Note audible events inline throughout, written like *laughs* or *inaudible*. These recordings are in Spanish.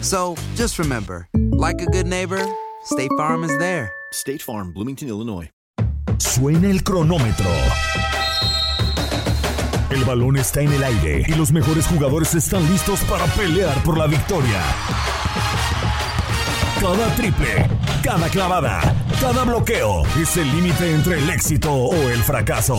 So just remember, like a good neighbor, State Farm is there. State Farm, Bloomington, Illinois. Suena el cronómetro. El balón está en el aire y los mejores jugadores están listos para pelear por la victoria. Cada triple, cada clavada, cada bloqueo es el límite entre el éxito o el fracaso.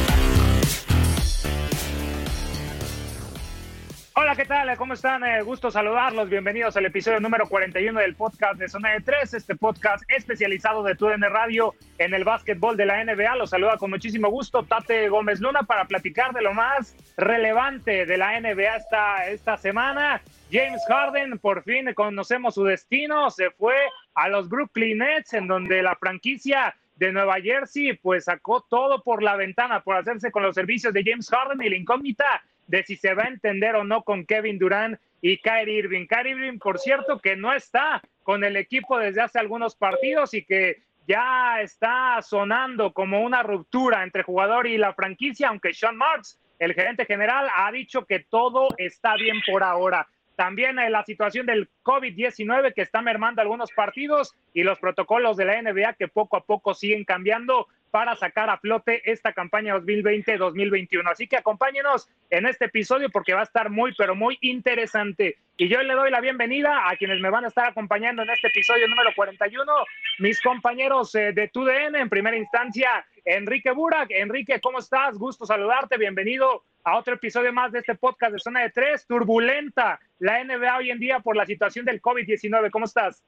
Tal? ¿Cómo están? Eh, gusto saludarlos. Bienvenidos al episodio número 41 del podcast de Zona de Tres, este podcast especializado de TUDN Radio en el básquetbol de la NBA. Los saluda con muchísimo gusto Tate Gómez Luna para platicar de lo más relevante de la NBA esta, esta semana. James Harden, por fin conocemos su destino, se fue a los Brooklyn Nets, en donde la franquicia de Nueva Jersey pues sacó todo por la ventana por hacerse con los servicios de James Harden y la incógnita de si se va a entender o no con Kevin Durant y Kyrie Irving. Kyrie Irving, por cierto, que no está con el equipo desde hace algunos partidos y que ya está sonando como una ruptura entre jugador y la franquicia, aunque Sean Marks, el gerente general, ha dicho que todo está bien por ahora. También en la situación del COVID-19 que está mermando algunos partidos y los protocolos de la NBA que poco a poco siguen cambiando para sacar a flote esta campaña 2020-2021. Así que acompáñenos en este episodio porque va a estar muy, pero muy interesante. Y yo le doy la bienvenida a quienes me van a estar acompañando en este episodio número 41, mis compañeros eh, de TUDN, en primera instancia, Enrique Burak. Enrique, ¿cómo estás? Gusto saludarte, bienvenido a otro episodio más de este podcast de Zona de Tres. Turbulenta la NBA hoy en día por la situación del COVID-19. ¿Cómo estás?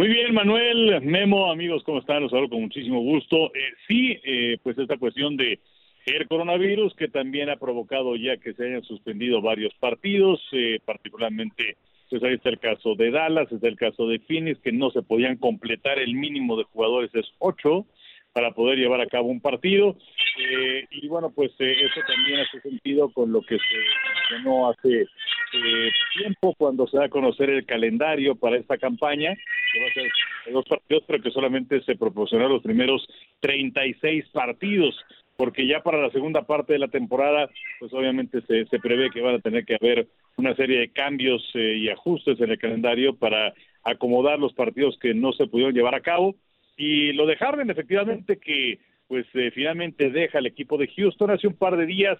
Muy bien, Manuel, Memo, amigos, ¿cómo están? Los saludo con muchísimo gusto. Eh, sí, eh, pues esta cuestión de el coronavirus que también ha provocado ya que se hayan suspendido varios partidos, eh, particularmente, pues ahí está el caso de Dallas, está el caso de Phoenix, que no se podían completar el mínimo de jugadores, es ocho, para poder llevar a cabo un partido. Eh, y bueno, pues eh, eso también hace sentido con lo que se mencionó hace eh, tiempo cuando se da a conocer el calendario para esta campaña, que va a ser dos partidos, pero que solamente se proporcionaron los primeros 36 partidos porque ya para la segunda parte de la temporada, pues obviamente se, prevé que van a tener que haber una serie de cambios y ajustes en el calendario para acomodar los partidos que no se pudieron llevar a cabo. Y lo de Harden, efectivamente, que pues eh, finalmente deja el equipo de Houston hace un par de días,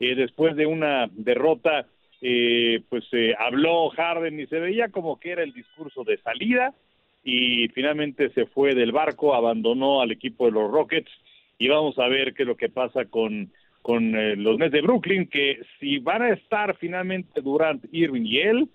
eh, después de una derrota, eh, pues habló Harden y se veía como que era el discurso de salida, y finalmente se fue del barco, abandonó al equipo de los Rockets. Y vamos a ver qué es lo que pasa con, con eh, los Nets de Brooklyn, que si van a estar finalmente Durant, Irving y él,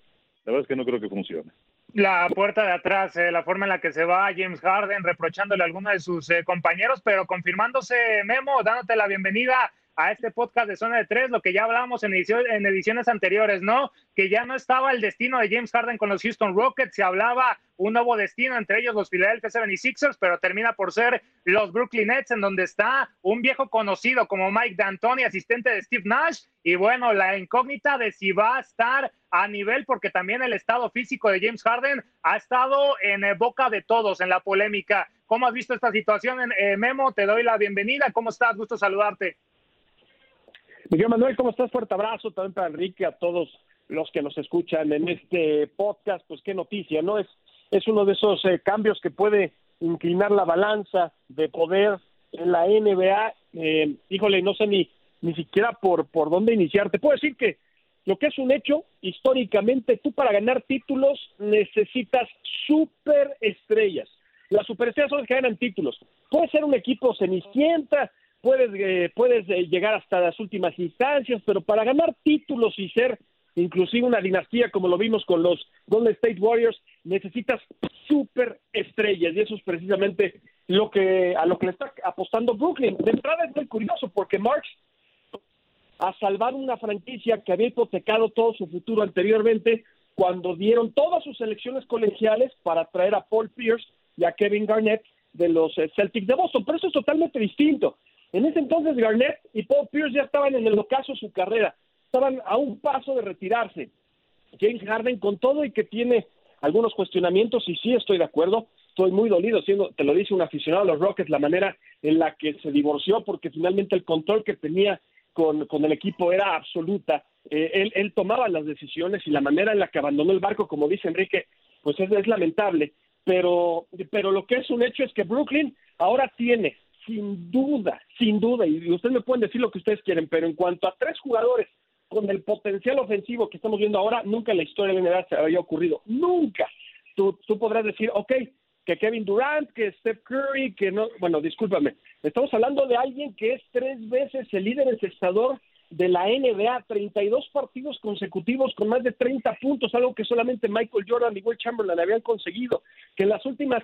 la verdad es que no creo que funcione. La puerta de atrás, eh, la forma en la que se va James Harden, reprochándole a alguno de sus eh, compañeros, pero confirmándose, Memo, dándote la bienvenida a este podcast de Zona de Tres, lo que ya hablábamos en, ediciones anteriores, ¿no? Que ya no estaba el destino de James Harden con los Houston Rockets, se hablaba un nuevo destino, entre ellos los Philadelphia 76ers, pero termina por ser los Brooklyn Nets, en donde está un viejo conocido como Mike D'Antoni, asistente de Steve Nash, y bueno, la incógnita de si va a estar a nivel, porque también el estado físico de James Harden ha estado en boca de todos en la polémica. ¿Cómo has visto esta situación, eh, Memo? Te doy la bienvenida. ¿Cómo estás? Gusto saludarte. Miguel Manuel, ¿cómo estás? Fuerte abrazo también para Enrique, a todos los que nos escuchan en este podcast. Pues qué noticia, ¿no? Es, es uno de esos eh, cambios que puede inclinar la balanza de poder en la NBA. Eh, híjole, no sé ni, ni siquiera por, por dónde iniciar. Te puedo decir que lo que es un hecho, históricamente, tú para ganar títulos necesitas superestrellas. Las superestrellas son las que ganan títulos. Puede ser un equipo cenicienta, puedes, eh, puedes eh, llegar hasta las últimas instancias, pero para ganar títulos y ser inclusive una dinastía como lo vimos con los Golden State Warriors, necesitas super estrellas y eso es precisamente lo que a lo que le está apostando Brooklyn. De entrada es muy curioso porque Marks a salvar una franquicia que había hipotecado todo su futuro anteriormente cuando dieron todas sus elecciones colegiales para traer a Paul Pierce y a Kevin Garnett de los eh, Celtics de Boston. Pero eso es totalmente distinto. En ese entonces Garnett y Paul Pierce ya estaban en el ocaso de su carrera, estaban a un paso de retirarse. James Harden con todo y que tiene algunos cuestionamientos y sí estoy de acuerdo, estoy muy dolido, siendo, te lo dice un aficionado a los Rockets, la manera en la que se divorció porque finalmente el control que tenía con, con el equipo era absoluta. Eh, él, él, tomaba las decisiones y la manera en la que abandonó el barco, como dice Enrique, pues es, es lamentable. Pero, pero lo que es un hecho es que Brooklyn ahora tiene sin duda, sin duda, y ustedes me pueden decir lo que ustedes quieren, pero en cuanto a tres jugadores con el potencial ofensivo que estamos viendo ahora, nunca en la historia de la NBA se había ocurrido. Nunca. Tú, tú podrás decir, ok, que Kevin Durant, que Steph Curry, que no, bueno, discúlpame, estamos hablando de alguien que es tres veces el líder encestador de la NBA, 32 partidos consecutivos con más de 30 puntos, algo que solamente Michael Jordan y Will Chamberlain habían conseguido, que en las últimas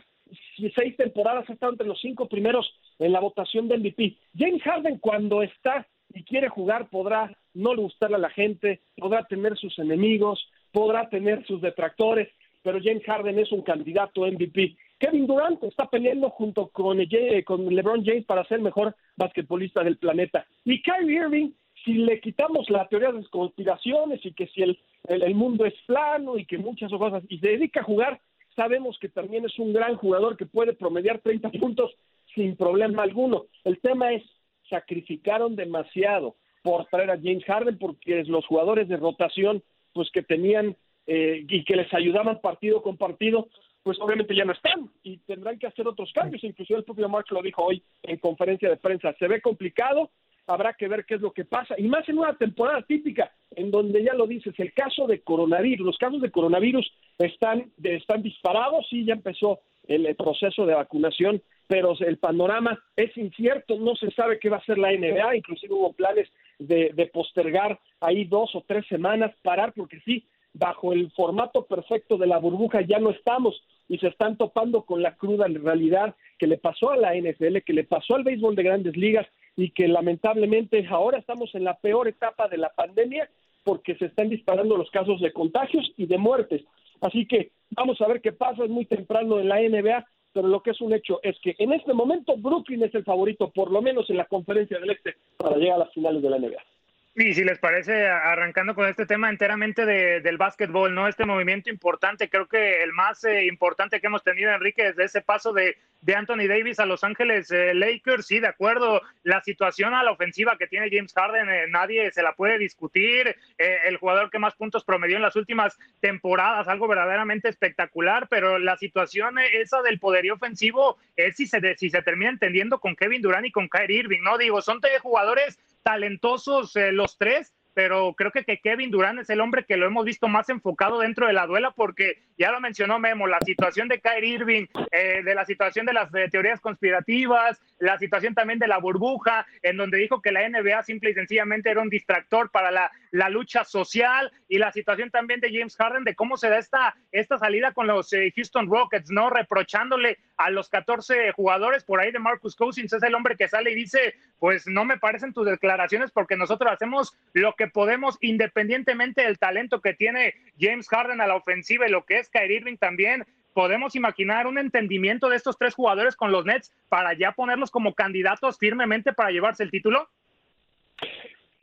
seis temporadas ha estado entre los cinco primeros en la votación de MVP. James Harden cuando está y quiere jugar podrá no gustarle a la gente, podrá tener sus enemigos, podrá tener sus detractores, pero James Harden es un candidato MVP. Kevin Durant está peleando junto con, con LeBron James para ser mejor basquetbolista del planeta. Y Kyrie Irving si le quitamos la teoría de las conspiraciones y que si el, el, mundo es plano y que muchas cosas, y se dedica a jugar, sabemos que también es un gran jugador que puede promediar 30 puntos sin problema alguno. El tema es, sacrificaron demasiado por traer a James Harden porque los jugadores de rotación, pues que tenían eh, y que les ayudaban partido con partido, pues obviamente ya no están y tendrán que hacer otros cambios. Incluso el propio Mark lo dijo hoy en conferencia de prensa. Se ve complicado, habrá que ver qué es lo que pasa, y más en una temporada típica, en donde ya lo dices, el caso de coronavirus, los casos de coronavirus están, están disparados, sí, ya empezó el, proceso de vacunación, pero el panorama es incierto, no se sabe qué va a hacer la NBA, inclusive hubo planes de, de postergar ahí dos o tres semanas, parar, porque sí, bajo el formato perfecto de la burbuja ya no estamos y se están topando con la cruda realidad que le pasó a la NFL, que le pasó al béisbol de grandes ligas y que lamentablemente ahora estamos en la peor etapa de la pandemia porque se están disparando los casos de contagios y de muertes. Así que vamos a ver qué pasa, es muy temprano en la NBA, pero lo que es un hecho es que en este momento Brooklyn es el favorito, por lo menos en la conferencia del Este, para llegar a las finales de la NBA. Y si les parece, arrancando con este tema enteramente de, del básquetbol, ¿no? Este movimiento importante, creo que el más eh, importante que hemos tenido, Enrique, desde ese paso de, de Anthony Davis a Los Ángeles eh, Lakers, sí, de acuerdo, la situación a la ofensiva que tiene James Harden, eh, nadie se la puede discutir, el jugador que más puntos promedió en las últimas temporadas, algo verdaderamente espectacular, pero la situación esa del poderío ofensivo es si se, si se termina entendiendo con Kevin Durant y con Kyrie Irving, ¿no? Digo, son tres jugadores talentosos eh, los tres, pero creo que, que Kevin Durant es el hombre que lo hemos visto más enfocado dentro de la duela porque ya lo mencionó Memo, la situación de Kyrie Irving, eh, de la situación de las eh, teorías conspirativas, la situación también de la burbuja, en donde dijo que la NBA simple y sencillamente era un distractor para la, la lucha social y la situación también de James Harden de cómo se da esta, esta salida con los eh, Houston Rockets, ¿no? Reprochándole a los 14 jugadores por ahí de Marcus Cousins, es el hombre que sale y dice, pues no me parecen tus declaraciones porque nosotros hacemos lo que podemos independientemente del talento que tiene James Harden a la ofensiva y lo que es Kyrie Irving también, podemos imaginar un entendimiento de estos tres jugadores con los Nets para ya ponerlos como candidatos firmemente para llevarse el título?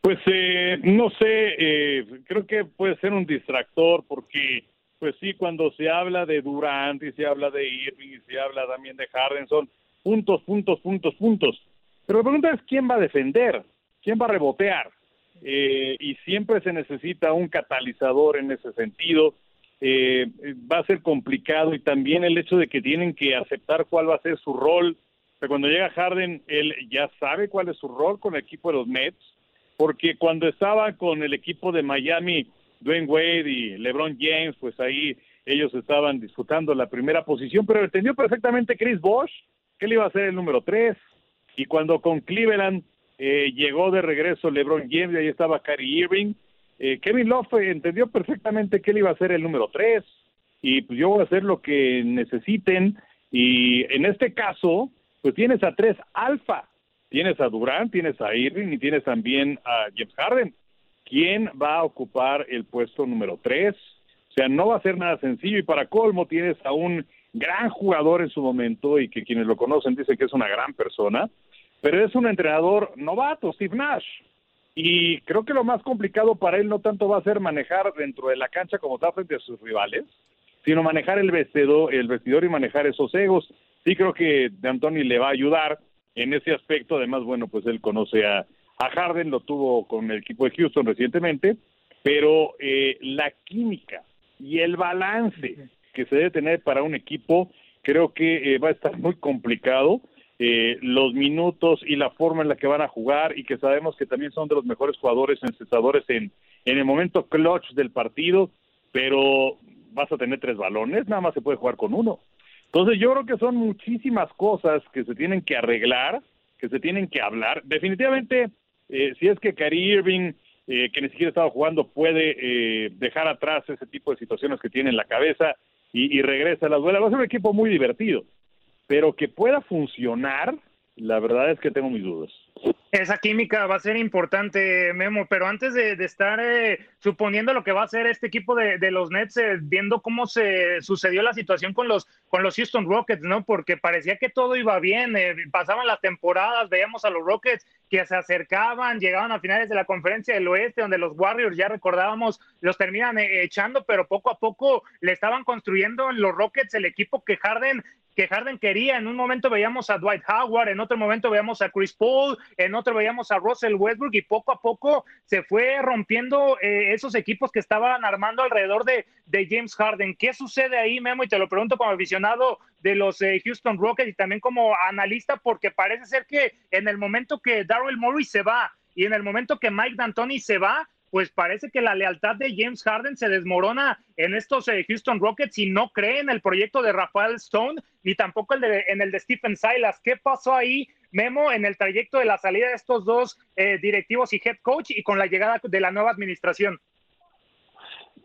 Pues eh, no sé, eh, creo que puede ser un distractor porque, pues sí, cuando se habla de Durant y se habla de Irving y se habla también de Harden, son puntos, puntos, puntos, puntos. Pero la pregunta es quién va a defender, quién va a rebotear. Eh, y siempre se necesita un catalizador en ese sentido. Eh, va a ser complicado y también el hecho de que tienen que aceptar cuál va a ser su rol. O cuando llega Harden, él ya sabe cuál es su rol con el equipo de los Mets, porque cuando estaba con el equipo de Miami, Dwayne Wade y LeBron James, pues ahí ellos estaban disputando la primera posición, pero entendió perfectamente Chris Bosh que él iba a ser el número tres. Y cuando con Cleveland eh, llegó de regreso LeBron James y ahí estaba Kyrie Irving, eh, Kevin Love entendió perfectamente que él iba a ser el número tres y pues yo voy a hacer lo que necesiten y en este caso pues tienes a tres alfa, tienes a Durant, tienes a Irving y tienes también a James Harden. ¿Quién va a ocupar el puesto número tres? O sea, no va a ser nada sencillo y para colmo tienes a un gran jugador en su momento y que quienes lo conocen dicen que es una gran persona, pero es un entrenador novato, Steve Nash. Y creo que lo más complicado para él no tanto va a ser manejar dentro de la cancha como está frente a sus rivales, sino manejar el vestidor, el vestidor y manejar esos egos. Sí creo que de Antoni le va a ayudar en ese aspecto. Además, bueno, pues él conoce a, a Harden, lo tuvo con el equipo de Houston recientemente, pero eh, la química y el balance que se debe tener para un equipo creo que eh, va a estar muy complicado eh, los minutos y la forma en la que van a jugar y que sabemos que también son de los mejores jugadores encestadores en, en el momento clutch del partido, pero vas a tener tres balones, nada más se puede jugar con uno. Entonces yo creo que son muchísimas cosas que se tienen que arreglar, que se tienen que hablar. Definitivamente, eh, si es que Kyrie Irving, eh, que ni siquiera estaba jugando, puede eh, dejar atrás ese tipo de situaciones que tiene en la cabeza y, y regresa a la duela, va a ser un equipo muy divertido pero que pueda funcionar, la verdad es que tengo mis dudas. Esa química va a ser importante, Memo, pero antes de, estar eh, suponiendo lo que va a hacer este equipo de, los Nets, eh, viendo cómo se sucedió la situación con los, con los Houston Rockets, ¿no? Porque parecía que todo iba bien, eh, pasaban las temporadas, veíamos a los Rockets que se acercaban, llegaban a finales de la conferencia del oeste, donde los Warriors, ya recordábamos, los terminan echando, pero poco a poco le estaban construyendo los Rockets el equipo que Harden que Harden quería. En un momento veíamos a Dwight Howard, en otro momento veíamos a Chris Paul, en otro veíamos a Russell Westbrook y poco a poco se fue rompiendo eh, esos equipos que estaban armando alrededor de, de, James Harden. ¿Qué sucede ahí, Memo? Y te lo pregunto como aficionado de los eh, Houston Rockets y también como analista, porque parece ser que en el momento que Darrell Morris se va y en el momento que Mike D'Antoni se va, pues parece que la lealtad de James Harden se desmorona en estos eh, Houston Rockets y no cree en el proyecto de Rafael Stone ni tampoco el de, en el de Stephen Silas. ¿Qué pasó ahí, Memo, en el trayecto de la salida de estos dos eh, directivos y head coach y con la llegada de la nueva administración?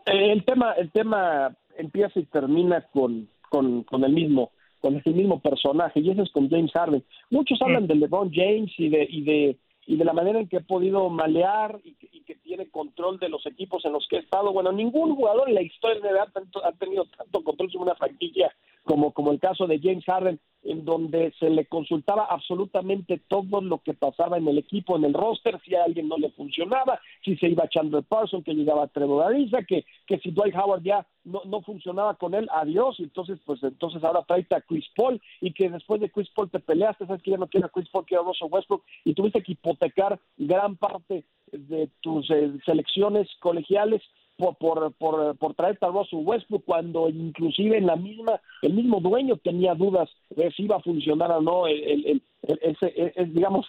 El tema, el tema empieza y termina con, con, con el mismo con el mismo personaje y ese es con James Harden. Muchos hablan mm. de LeBron James y de y de y de la manera en que ha podido malear y que, tiene control de los equipos en los que ha estado. Bueno, ningún jugador en la historia de ha, ha tenido tanto control sobre una franquicia como, como el caso de James Harden, en donde se le consultaba absolutamente todo lo que pasaba en el equipo, en el roster, si a alguien no le funcionaba, si se iba echando el Parson, que llegaba Trevor Ariza, que, que si Dwight Howard ya no, no funcionaba con él, adiós, entonces pues entonces ahora trae a Chris Paul, y que después de Chris Paul te peleaste, sabes que ya no quiere a Chris Paul, quiere a Russell Westbrook, y tuviste que hipotecar gran parte de tus eh, selecciones colegiales por, por, por, por traer a Russell Westbrook cuando inclusive en la misma, el mismo dueño tenía dudas de si iba a funcionar o no el, el, el, ese, digamos,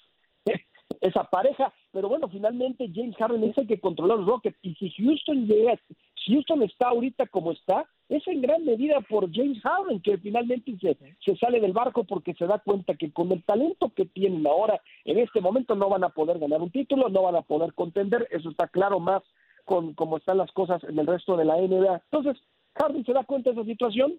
esa pareja, pero bueno, finalmente James Harden es el que controla los Rockets y si Houston llega, si Houston está ahorita como está, es en gran medida por James Harden que finalmente se, se sale del barco porque se da cuenta que con el talento que tienen ahora, en este momento no van a poder ganar un título, no van a poder contender, eso está claro más con cómo están las cosas en el resto de la NBA. Entonces, Harden se da cuenta de esa situación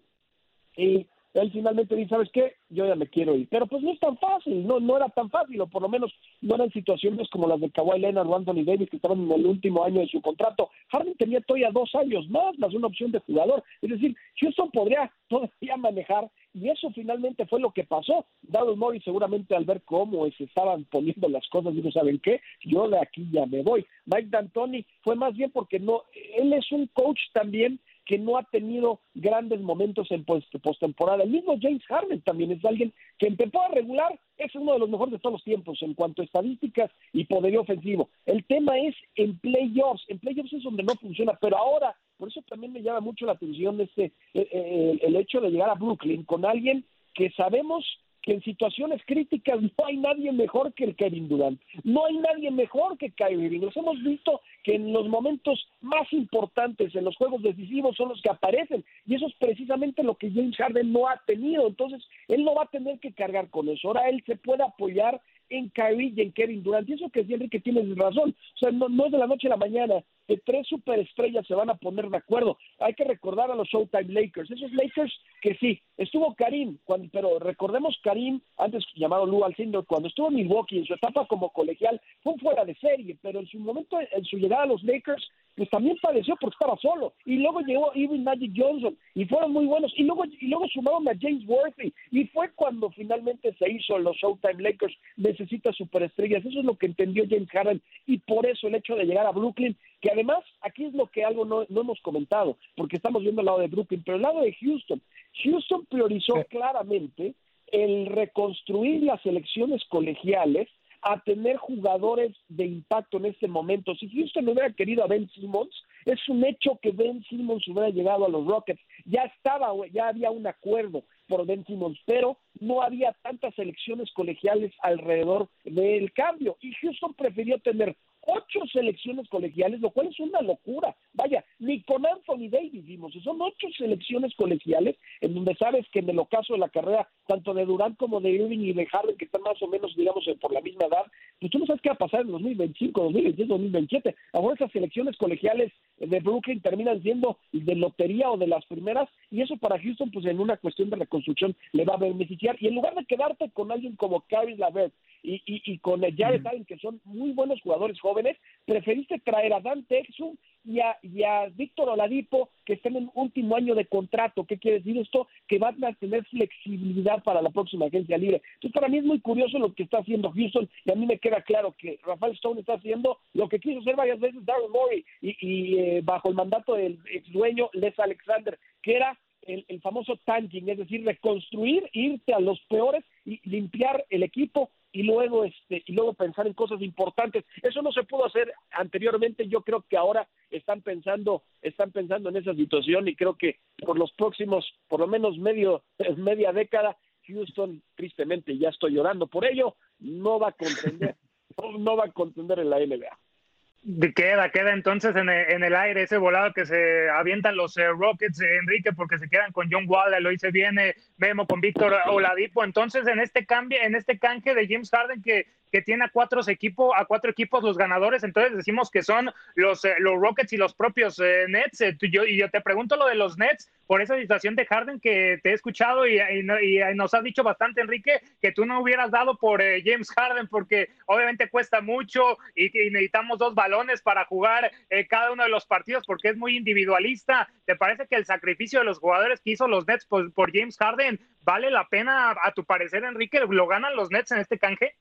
y él finalmente dice, ¿sabes qué? Yo ya me quiero ir. Pero pues no es tan fácil, no, no era tan fácil, o por lo menos no eran situaciones como las de Kawhi Leonard o Anthony Davis que estaban en el último año de su contrato. Harden tenía todavía dos años más, más una opción de jugador. Es decir, Houston podría todavía manejar y eso finalmente fue lo que pasó. Dallas Morris seguramente al ver cómo se estaban poniendo las cosas, dijo, ¿saben qué? Yo de aquí ya me voy. Mike D'Antoni fue más bien porque no, él es un coach también que no ha tenido grandes momentos en postemporada. El mismo James Harden también es alguien que en temporada regular es uno de los mejores de todos los tiempos en cuanto a estadísticas y poderío ofensivo. El tema es en playoffs. En playoffs es donde no funciona, pero ahora, por eso también me llama mucho la atención este, eh, eh, el hecho de llegar a Brooklyn con alguien que sabemos que en situaciones críticas no hay nadie mejor que el Kevin Durant. No hay nadie mejor que Kyrie Irving. Nos hemos visto que en los momentos más importantes, en los juegos decisivos, son los que aparecen. Y eso es precisamente lo que James Harden no ha tenido. Entonces, él no va a tener que cargar con eso. Ahora él se puede apoyar en Kyrie y en Kevin Durant. Y eso que sí, que tienes razón. O sea, no, no es de la noche a la mañana que tres superestrellas se van a poner de acuerdo. Hay que recordar a los Showtime Lakers. Esos Lakers que sí, estuvo Karim, cuando, pero recordemos Karim, antes llamado Lou Alcindor, cuando estuvo en Milwaukee en su etapa como colegial, fue fuera de serie, pero en su momento, en su llegada a los Lakers, pues también padeció porque estaba solo. Y luego llegó Even Magic Johnson y fueron muy buenos. Y luego, y luego sumaron a James Worthy. Y fue cuando finalmente se hizo los Showtime Lakers. Necesita superestrellas. Eso es lo que entendió James Harden. Y por eso el hecho de llegar a Brooklyn, que además aquí es lo que algo no, no hemos comentado, porque estamos viendo el lado de Brooklyn, pero el lado de Houston. Houston priorizó claramente el reconstruir las elecciones colegiales a tener jugadores de impacto en este momento. Si Houston no hubiera querido a Ben Simmons, es un hecho que Ben Simmons hubiera llegado a los Rockets. Ya estaba, ya había un acuerdo por Ben Simmons, pero no había tantas elecciones colegiales alrededor del cambio. Y Houston prefirió tener ocho selecciones colegiales, lo cual es una locura. Vaya, ni con Anthony Davis vimos, son ocho selecciones colegiales en donde sabes que en el ocaso de la carrera, tanto de Durant como de Irving y de Harden, que están más o menos, digamos, por la misma edad, pues tú no sabes qué va a pasar en 2025, 2026, 2027. Ahora esas selecciones colegiales de Brooklyn terminan siendo de lotería o de las primeras, y eso para Houston, pues en una cuestión de reconstrucción le va a beneficiar. Y en lugar de quedarte con alguien como Kevin Lavert y, y, con Jared Allen, que son muy buenos jugadores jóvenes, preferiste traer a Dante Exum y a, Víctor Oladipo, que están en último año de contrato. ¿Qué quiere decir esto? Que van a tener flexibilidad para la próxima agencia libre. Entonces, para mí es muy curioso lo que está haciendo Houston y a mí me queda claro que Rafael Stone está haciendo lo que quiso hacer varias veces Darren Morey y, eh, bajo el mandato del ex dueño Les Alexander, que era el, el, famoso tanking, es decir, reconstruir, irte a los peores y limpiar el equipo y luego este y luego pensar en cosas importantes. Eso no se pudo hacer anteriormente. Yo creo que ahora están pensando están pensando en esa situación y creo que por los próximos por lo menos medio *laughs* media década Houston tristemente ya estoy llorando por ello no va a contender *laughs* no va a contender en la NBA. Queda, queda entonces en el, aire ese volado que se avientan los eh, Rockets, eh, Enrique, porque se quedan con John Wall, lo hice bien, eh, Memo con Víctor Oladipo. Entonces, en este cambio, en este canje de James Harden que que tiene a cuatro equipos, a cuatro equipos los ganadores, entonces decimos que son los, eh, los Rockets y los propios eh, Nets. Eh, y yo te pregunto lo de los Nets por esa situación de Harden que te he escuchado y, nos has dicho bastante, Enrique, que tú no hubieras dado por James Harden porque obviamente cuesta mucho y, necesitamos dos balones para jugar cada uno de los partidos porque es muy individualista. ¿Te parece que el sacrificio de los jugadores que hizo los Nets por, por James Harden vale la pena a tu parecer, Enrique? ¿Lo ganan los Nets en este canje?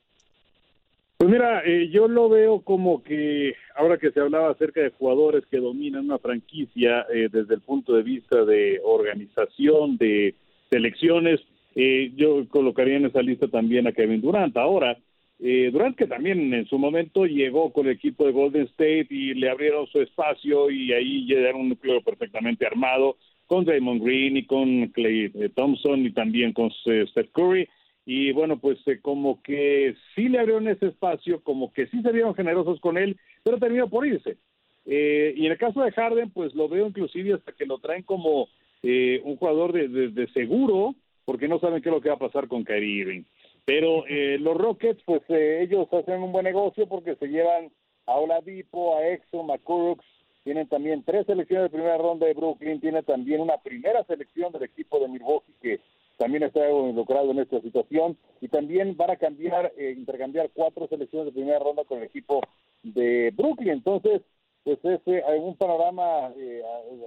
Pues mira, eh, yo lo veo como que ahora que se hablaba acerca de jugadores que dominan una franquicia eh, desde el punto de vista de organización, de selecciones, eh, yo colocaría en esa lista también a Kevin Durant. Ahora, Durant que también en su momento llegó con el equipo de Golden State y le abrieron su espacio y ahí era un núcleo perfectamente armado con Draymond Green y con Clay Thompson y también con Steph Curry y bueno, pues eh, como que sí le abrieron ese espacio, como que sí se vieron generosos con él, pero terminó por irse. Eh, y en el caso de Harden, pues lo veo inclusive hasta que lo traen como eh, un jugador de, de, seguro, porque no saben qué es lo que va a pasar con Kyrie Irving. Pero los Rockets, pues ellos hacen un buen negocio porque se llevan a Oladipo, a Exxon, a Kurux, tienen también tres selecciones de primera ronda de Brooklyn, tiene también una primera selección del equipo de Milwaukee que también está involucrado en esta situación y también van a cambiar, eh, intercambiar cuatro selecciones de primera ronda con el equipo de Brooklyn. Entonces, pues es eh, un panorama eh,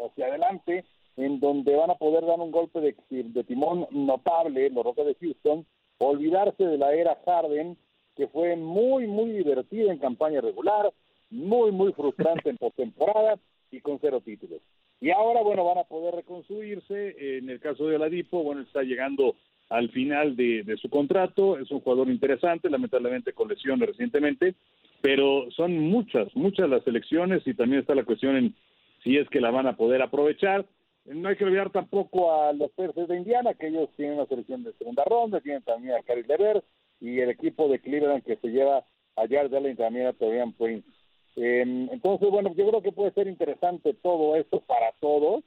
hacia adelante en donde van a poder dar un golpe de, de timón notable los Rockets de Houston, olvidarse de la era Harden, que fue muy, muy divertida en campaña regular, muy, muy frustrante en postemporada y con cero títulos. Y ahora, bueno, van a poder reconstruirse. En el caso de Oladipo, bueno, está llegando al final de, su contrato. Es un jugador interesante, lamentablemente con lesiones recientemente, pero son muchas, muchas las elecciones y también está la cuestión en si es que la van a poder aprovechar. No hay que olvidar tampoco a los Pacers de Indiana, que ellos tienen una selección de segunda ronda, tienen también a Caris Lever y el equipo de Cleveland que se lleva a Jared Allen también a Torian Prince. Em, entonces, bueno, yo creo que puede ser interesante todo esto para todos,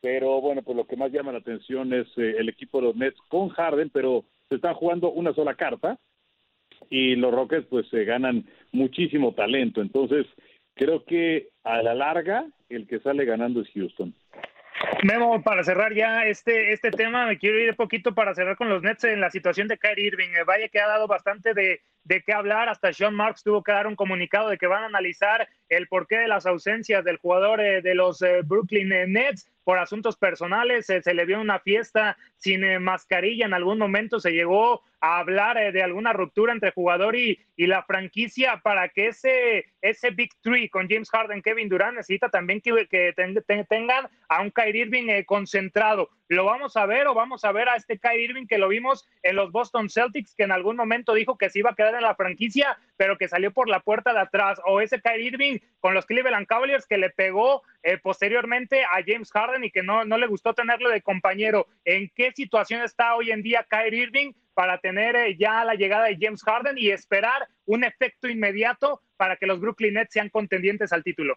pero bueno, pues lo que más llama la atención es eh, el equipo de los Nets con Harden, pero se están jugando una sola carta y los Rockets pues se ganan muchísimo talento, entonces creo que a la larga el que sale ganando es Houston. Memo, para cerrar ya este, este tema, me quiero ir un poquito para cerrar con los Nets en la situación de Kyrie Irving. Eh, vaya que ha dado bastante de, de qué hablar. Hasta Sean Marks tuvo que dar un comunicado de que van a analizar el porqué de las ausencias del jugador eh, de los eh, Brooklyn Nets por asuntos personales. se le vio una fiesta sin mascarilla. En algún momento se llegó a hablar de alguna ruptura entre jugador y, y, la franquicia para que ese, ese Big Three con James Harden, Kevin Durant necesita también que, que tengan a un Kyrie Irving eh, concentrado. ¿Lo vamos a ver o vamos a ver a este Kyrie Irving que lo vimos en los Boston Celtics que en algún momento dijo que se iba a quedar en la franquicia pero que salió por la puerta de atrás? ¿O ese Kyrie Irving con los Cleveland Cavaliers que le pegó eh, posteriormente a James Harden y que no, no le gustó tenerlo de compañero? ¿En qué situación está hoy en día Kyrie Irving? Para tener eh, ya la llegada de James Harden y esperar un efecto inmediato para que los Brooklyn Nets sean contendientes al título.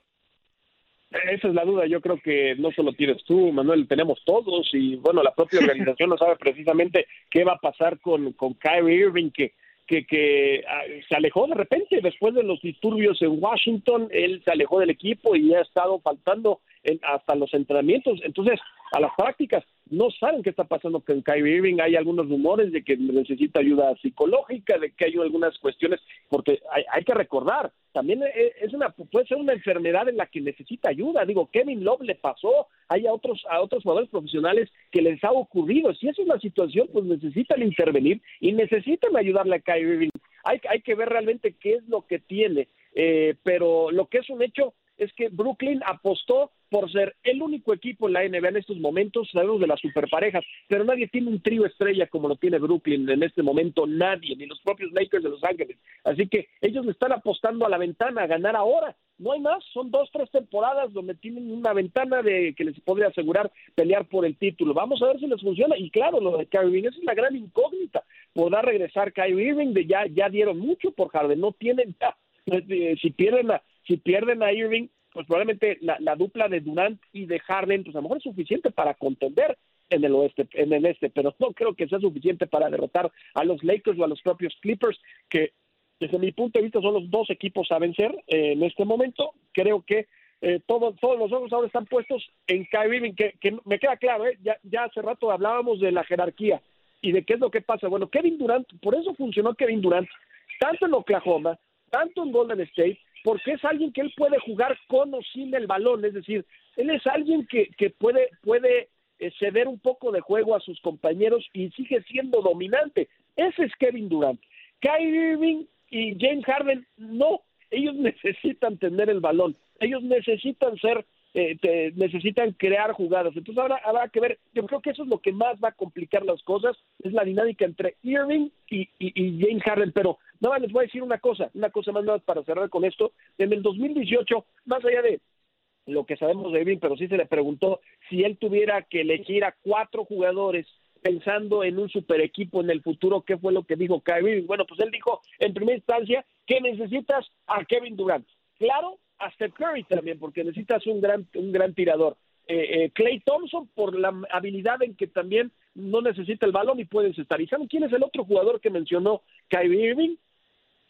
Esa es la duda. Yo creo que no solo tienes tú, Manuel, tenemos todos y bueno, la propia *laughs* organización no sabe precisamente qué va a pasar con, con Kyrie Irving, que, que, que ah, se alejó de repente después de los disturbios en Washington. Él se alejó del equipo y ha estado faltando hasta los entrenamientos. Entonces, a las prácticas. No saben qué está pasando con Kyrie Irving. Hay algunos rumores de que necesita ayuda psicológica, de que hay algunas cuestiones, porque hay, que recordar, también e, e, es una puede ser una enfermedad en la que necesita ayuda. Digo, Kevin Love le pasó, hay a otros a otros jugadores profesionales que les ha ocurrido. Si es la situación, pues necesitan intervenir y necesitan ayudarle a Kyrie Irving. Hay, hay que ver realmente qué es lo que tiene, eh, pero lo que es un hecho es que Brooklyn apostó por ser el único equipo en la NBA en estos momentos, sabemos de las superparejas, pero nadie tiene un trío estrella como lo tiene Brooklyn en este momento, nadie, ni los propios Lakers de Los Ángeles. Así que ellos le están apostando a la ventana a ganar ahora. No hay más, son dos, tres temporadas donde tienen una ventana de que les podría asegurar pelear por el título. Vamos a ver si les funciona. Y claro, lo de Kyrie Irving, es la gran incógnita. ¿Podrá regresar Kyrie Irving? De ya, ya dieron mucho por Harden, no tienen ya. Eh, si pierden a, si pierden a Irving, pues probablemente la, la, dupla de Durant y de Harden, pues a lo mejor es suficiente para contender en el oeste, en el este, pero no creo que sea suficiente para derrotar a los Lakers o a los propios Clippers, que desde mi punto de vista son los dos equipos a vencer eh, en este momento. Creo que eh, todos los ojos ahora están puestos en Kyrie que, que me queda claro, eh, ya, ya hace rato hablábamos de la jerarquía y de qué es lo que pasa. Bueno, Kevin Durant, por eso funcionó Kevin Durant, tanto en Oklahoma, tanto en Golden State, porque es alguien que él puede jugar con o sin el balón, es decir, él es alguien que, que puede, puede eh, ceder un poco de juego a sus compañeros y sigue siendo dominante. Ese es Kevin Durant. Kyrie Irving y James Harden, no, ellos *laughs* necesitan tener el balón, ellos necesitan ser eh, necesitan crear jugadas. Entonces ahora habrá que ver, yo creo que eso es lo que más va a complicar las cosas, es la dinámica entre Irving y, y, James Harden, pero nada, les voy a decir una cosa, una cosa más nada para cerrar con esto, en el 2018, más allá de lo que sabemos de Irving, pero sí se le preguntó si él tuviera que elegir a cuatro jugadores pensando en un super equipo en el futuro, ¿qué fue lo que dijo Kyrie? Bueno, pues él dijo en primera instancia que necesitas a Kevin Durant. Claro, hasta Curry también, porque necesitas un gran, un gran tirador. Eh, Clay Thompson por la habilidad en que también no necesita el balón y puedes estar. ¿Y quién es el otro jugador que mencionó Kyrie Irving?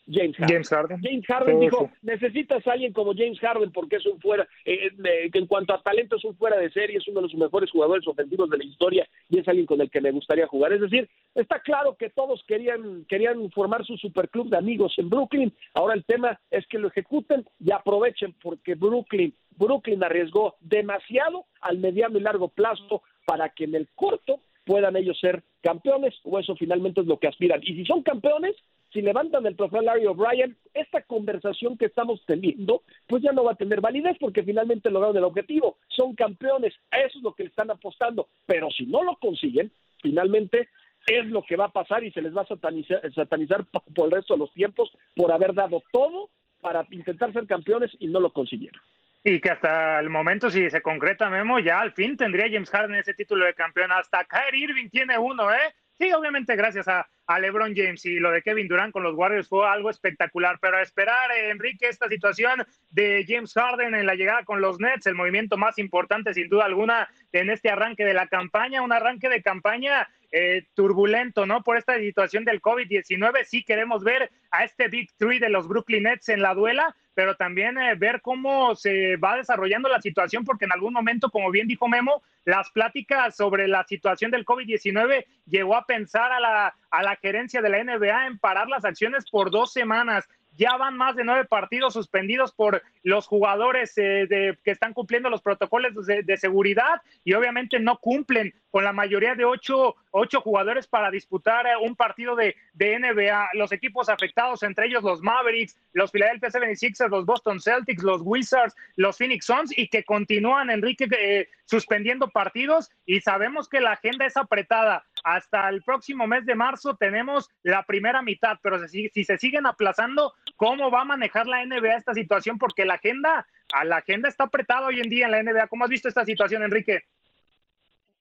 James Harden. James Harden. dijo, necesitas a alguien como James Harden porque es un fuera, eh, eh, en cuanto a talento es un fuera de serie, es uno de los mejores jugadores ofensivos de la historia y es alguien con el que me gustaría jugar. Es decir, está claro que todos querían, querían formar su superclub de amigos en Brooklyn. Ahora el tema es que lo ejecuten y aprovechen porque Brooklyn, Brooklyn arriesgó demasiado al mediano y largo plazo para que en el corto puedan ellos ser campeones o eso finalmente es lo que aspiran. Y si son campeones, si levantan el trofeo Larry O'Brien, esta conversación que estamos teniendo, pues ya no va a tener validez porque finalmente lograron el objetivo. Son campeones, eso es lo que están apostando. Pero si no lo consiguen, finalmente es lo que va a pasar y se les va a satanizar, satanizar *laughs* por el resto de los tiempos por haber dado todo para intentar ser campeones y no lo consiguieron. Y que hasta el momento, si se concreta Memo, ya al fin tendría James Harden ese título de campeón. Hasta Kyrie Irving tiene uno, ¿eh? Sí, obviamente gracias a, LeBron James y lo de Kevin Durant con los Warriors fue algo espectacular, pero a esperar, eh, Enrique, esta situación de James Harden en la llegada con los Nets, el movimiento más importante sin duda alguna en este arranque de la campaña, un arranque de campaña eh, turbulento, ¿no? Por esta situación del COVID-19, sí queremos ver a este Big Three de los Brooklyn Nets en la duela, pero también eh, ver cómo se va desarrollando la situación, porque en algún momento, como bien dijo Memo, las pláticas sobre la situación del COVID-19 llegó a pensar a la, a la gerencia de la NBA en parar las acciones por dos semanas ya van más de nueve partidos suspendidos por los jugadores eh, de, que están cumpliendo los protocolos de, seguridad y obviamente no cumplen con la mayoría de ocho, ocho jugadores para disputar eh, un partido de, de, NBA. Los equipos afectados, entre ellos los Mavericks, los Philadelphia 76ers, los Boston Celtics, los Wizards, los Phoenix Suns y que continúan, Enrique, eh, suspendiendo partidos y sabemos que la agenda es apretada. Hasta el próximo mes de marzo tenemos la primera mitad, pero si, si se siguen aplazando, ¿cómo va a manejar la NBA esta situación? Porque la agenda, a la agenda está apretada hoy en día en la NBA. ¿Cómo has visto esta situación, Enrique?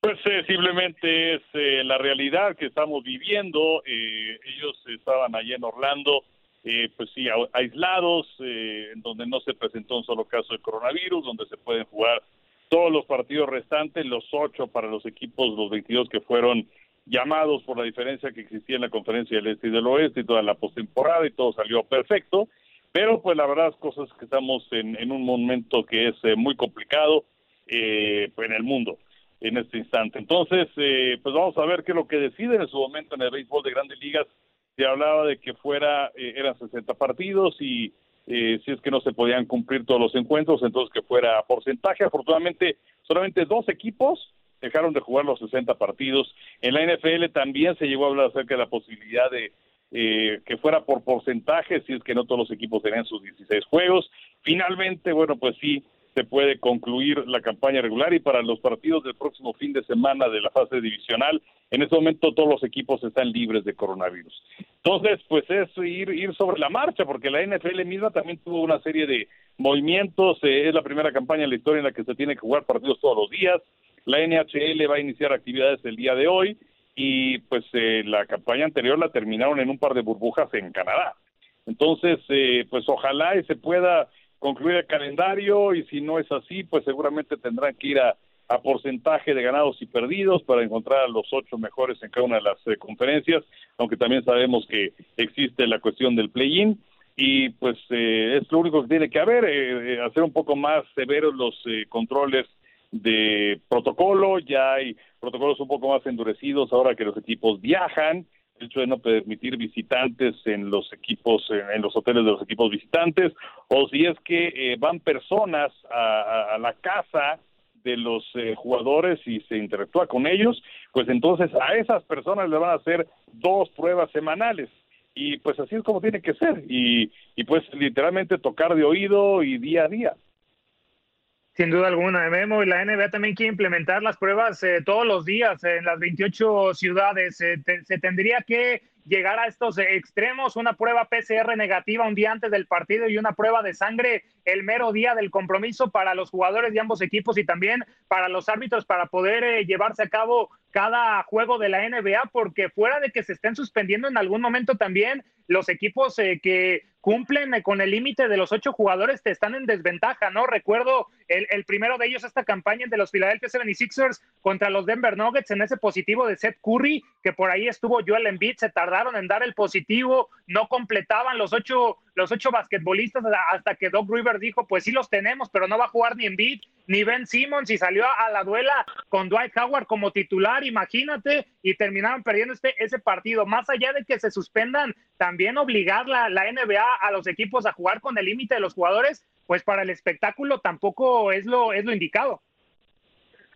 Pues eh, simplemente es eh, la realidad que estamos viviendo. Eh, ellos estaban allí en Orlando, pues sí, aislados, en donde no se presentó un solo caso de coronavirus, donde se pueden jugar todos los partidos restantes, los ocho para los equipos, los 22 que fueron llamados por la diferencia que existía en la conferencia del Este y del Oeste y toda la postemporada y todo salió perfecto, pero pues la verdad es cosas que estamos en, en un momento que es eh, muy complicado eh, en el mundo en este instante. Entonces, eh, pues vamos a ver qué es lo que deciden en su momento en el béisbol de grandes ligas. Se hablaba de que fuera, eh, eran 60 partidos y eh, si es que no se podían cumplir todos los encuentros, entonces que fuera porcentaje. Afortunadamente, solamente dos equipos dejaron de jugar los 60 partidos. En la NFL también se llegó a hablar acerca de la posibilidad de eh, que fuera por porcentaje, si es que no todos los equipos tenían sus 16 juegos. Finalmente, bueno, pues sí, se puede concluir la campaña regular y para los partidos del próximo fin de semana de la fase divisional, en este momento todos los equipos están libres de coronavirus. Entonces, pues es ir, ir sobre la marcha, porque la NFL misma también tuvo una serie de movimientos, eh, es la primera campaña en la historia en la que se tiene que jugar partidos todos los días, la NHL va a iniciar actividades el día de hoy y pues eh, la campaña anterior la terminaron en un par de burbujas en Canadá. Entonces, eh, pues ojalá y se pueda concluir el calendario y si no es así, pues seguramente tendrán que ir a, porcentaje de ganados y perdidos para encontrar a los ocho mejores en cada una de las eh, conferencias, aunque también sabemos que existe la cuestión del play-in y pues eh, es lo único que tiene que haber, eh, hacer un poco más severos los controles de protocolo, ya hay protocolos un poco más endurecidos ahora que los equipos viajan, el hecho de no permitir visitantes en los equipos, en, los hoteles de los equipos visitantes, o si es que eh, van personas a, la casa de los eh, jugadores y se interactúa con ellos, pues entonces a esas personas le van a hacer dos pruebas semanales. Y pues así es como tiene que ser. Y, y pues literalmente tocar de oído y día a día. Sin duda alguna, Memo, y la NBA también quiere implementar las pruebas eh, todos los días en las 28 ciudades. se tendría que llegar a estos extremos, una prueba PCR negativa un día antes del partido y una prueba de sangre el mero día del compromiso para los jugadores de ambos equipos y también para los árbitros para poder eh, llevarse a cabo cada juego de la NBA, porque fuera de que se estén suspendiendo en algún momento también, los equipos eh, que cumplen con el límite de los ocho jugadores te están en desventaja, ¿no? Recuerdo el, primero de ellos, esta campaña de los Philadelphia 76ers contra los Denver Nuggets en ese positivo de Seth Curry, que por ahí estuvo Joel Embiid, se tardaron en dar el positivo, no completaban los ocho, los ocho basquetbolistas hasta que Doc Rivers dijo, pues sí los tenemos, pero no va a jugar ni Embiid ni Ben Simmons y salió a, la duela con Dwight Howard como titular, imagínate, y terminaron perdiendo este, ese partido. Más allá de que se suspendan, también obligar la, la NBA a los equipos a jugar con el límite de los jugadores, pues para el espectáculo tampoco es lo, es lo indicado.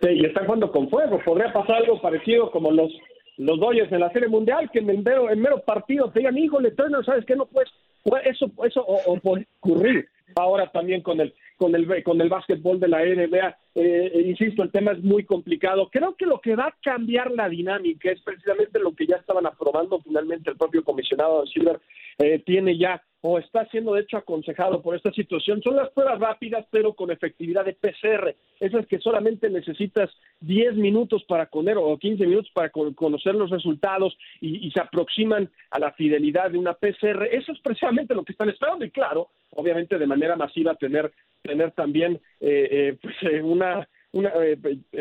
Sí, y están jugando con fuego. Podría pasar algo parecido como los los Dodgers en la Serie Mundial, que en mero, en mero partido te digan, híjole, Turner, ¿sabes qué? No puedes, eso, eso o, puede ocurrir ahora también con el con el con el básquetbol de la NBA. Eh, insisto, el tema es muy complicado. Creo que lo que va a cambiar la dinámica es precisamente lo que ya estaban aprobando finalmente el propio comisionado Silver eh, tiene ya o está siendo de hecho aconsejado por esta situación son las pruebas rápidas pero con efectividad de PCR. Esas que solamente necesitas 10 minutos para conocer o 15 minutos para conocer los resultados y, se aproximan a la fidelidad de una PCR. Eso es precisamente lo que están esperando y claro, obviamente de manera masiva tener tener también eh, eh, pues, eh, una una,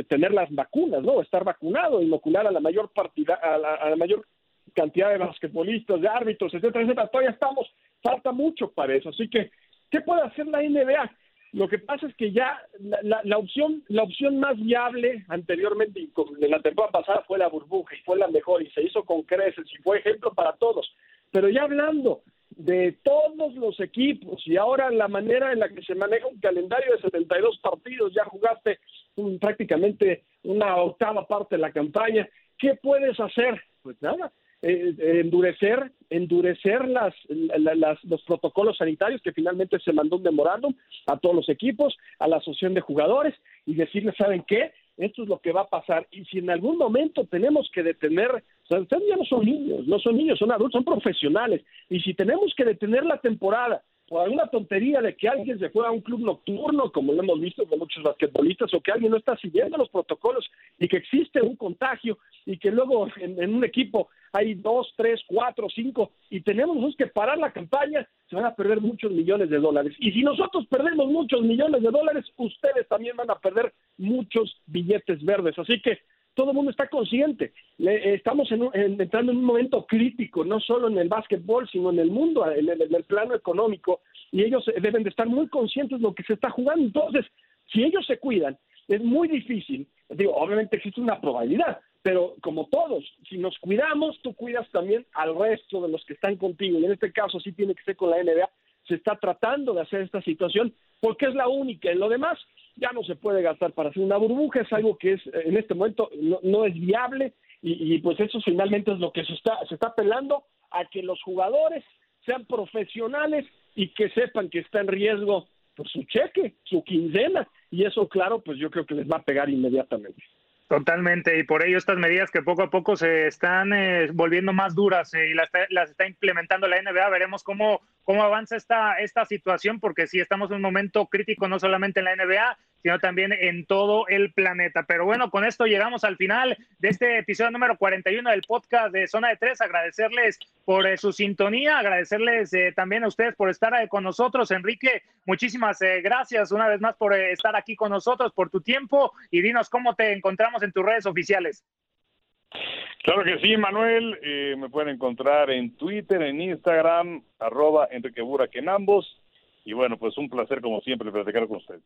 tener las vacunas, ¿no? Estar vacunado, inocular a la mayor partida, a la, la mayor cantidad de basquetbolistas, de árbitros, etcétera, etcétera. Todavía estamos, falta mucho para eso. Así que, ¿qué puede hacer la NBA? Lo que pasa es que ya la, la, opción la opción más viable anteriormente en la temporada pasada fue la burbuja y fue la mejor y se hizo con creces y fue ejemplo para todos. Pero ya hablando de todos los equipos y ahora la manera en la que se maneja un calendario de 72 partidos, ya jugaste prácticamente una octava parte de la campaña, ¿qué puedes hacer? Pues nada, eh, endurecer endurecer las, los protocolos sanitarios que finalmente se mandó un memorándum a todos los equipos, a la asociación de jugadores y decirles, ¿saben qué? Esto es lo que va a pasar. Y si en algún momento tenemos que detener, ustedes ya no son niños, no son niños, son adultos, son profesionales. Y si tenemos que detener la temporada por alguna tontería de que alguien se fue a un club nocturno, como lo hemos visto con muchos basquetbolistas, o que alguien no está siguiendo los protocolos y que existe un contagio y que luego en, un equipo hay dos, tres, cuatro, cinco y tenemos que parar la campaña, se van a perder muchos millones de dólares. Y si nosotros perdemos muchos millones de dólares, ustedes también van a perder muchos billetes verdes. Así que todo el mundo está consciente. estamos entrando en un momento crítico, no solo en el básquetbol, sino en el mundo, en el, plano económico, y ellos deben de estar muy conscientes de lo que se está jugando. Entonces, si ellos se cuidan, es muy difícil. Digo, obviamente existe una probabilidad, pero como todos, si nos cuidamos, tú cuidas también al resto de los que están contigo. Y en este caso sí tiene que ser con la NBA. Se está tratando de hacer esta situación porque es la única. En lo demás, ya no se puede gastar para hacer una burbuja, es algo que es en este momento no, es viable y, pues eso finalmente es lo que se está, se está apelando a que los jugadores sean profesionales y que sepan que está en riesgo por su cheque, su quincena y eso claro pues yo creo que les va a pegar inmediatamente. Totalmente, y por ello estas medidas que poco a poco se están eh, volviendo más duras eh, y las, las, está implementando la NBA, veremos cómo, cómo avanza esta, esta situación, porque sí estamos en un momento crítico no solamente en la NBA, sino también en todo el planeta. Pero bueno, con esto llegamos al final de este episodio número 41 del podcast de Zona de Tres. Agradecerles por eh, su sintonía, agradecerles eh, también a ustedes por estar eh, con nosotros. Enrique, muchísimas gracias una vez más por estar aquí con nosotros, por tu tiempo y dinos cómo te encontramos en tus redes oficiales. Claro que sí, Manuel. me pueden encontrar en Twitter, en Instagram, arroba Enrique Burak en ambos. Y bueno, pues un placer como siempre platicar con ustedes.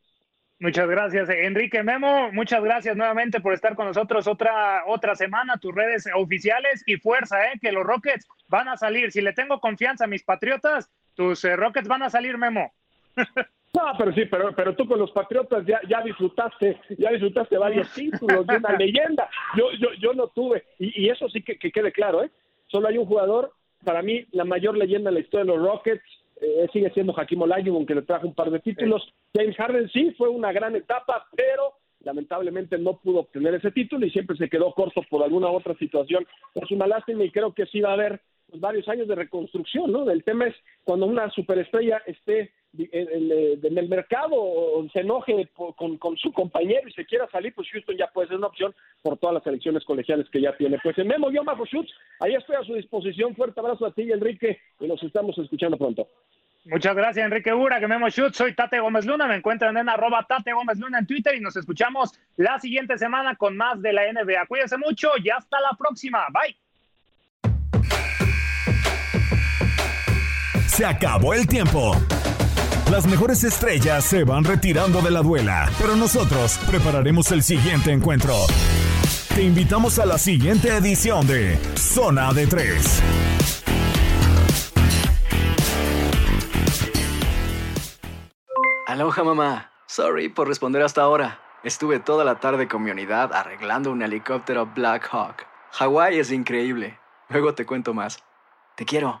Muchas gracias, Enrique Memo. Muchas gracias nuevamente por estar con nosotros otra, otra semana, tus redes oficiales y fuerza, ¿eh? que los Rockets van a salir. Si le tengo confianza a mis Patriotas, tus eh, Rockets van a salir, Memo. *laughs* No, pero sí, pero, pero tú con los Patriotas ya, ya disfrutaste, ya disfrutaste varios títulos, de una *laughs* leyenda. Yo, yo, yo no tuve, y, y eso sí que, que quede claro, ¿eh? Solo hay un jugador, para mí, la mayor leyenda en la historia de los Rockets, eh, sigue siendo Hakim Olajuwon que le trajo un par de títulos. James Harden sí fue una gran etapa, pero lamentablemente no pudo obtener ese título y siempre se quedó corto por alguna otra situación. Es una lástima y creo que sí va a haber pues, varios años de reconstrucción, ¿no? El tema es cuando una superestrella esté en, el mercado o se enoje con, con, su compañero y se quiera salir, pues Houston ya puede ser una opción por todas las elecciones colegiales que ya tiene. Pues en Memo, yo, Majo Schutz, ahí estoy a su disposición. Fuerte abrazo a ti Enrique y nos estamos escuchando pronto. Muchas gracias, Enrique Ura, que Memo Schutz. Soy Tate Gómez Luna. Me encuentran en arroba Tate Gómez Luna en Twitter y nos escuchamos la siguiente semana con más de la NBA. Cuídense mucho y hasta la próxima. Bye. Se acabó el tiempo. Las mejores estrellas se van retirando de la duela, pero nosotros prepararemos el siguiente encuentro. Te invitamos a la siguiente edición de Zona de Tres. Aloha mamá. Sorry por responder hasta ahora. Estuve toda la tarde con mi unidad arreglando un helicóptero Black Hawk. Hawái es increíble. Luego te cuento más. Te quiero.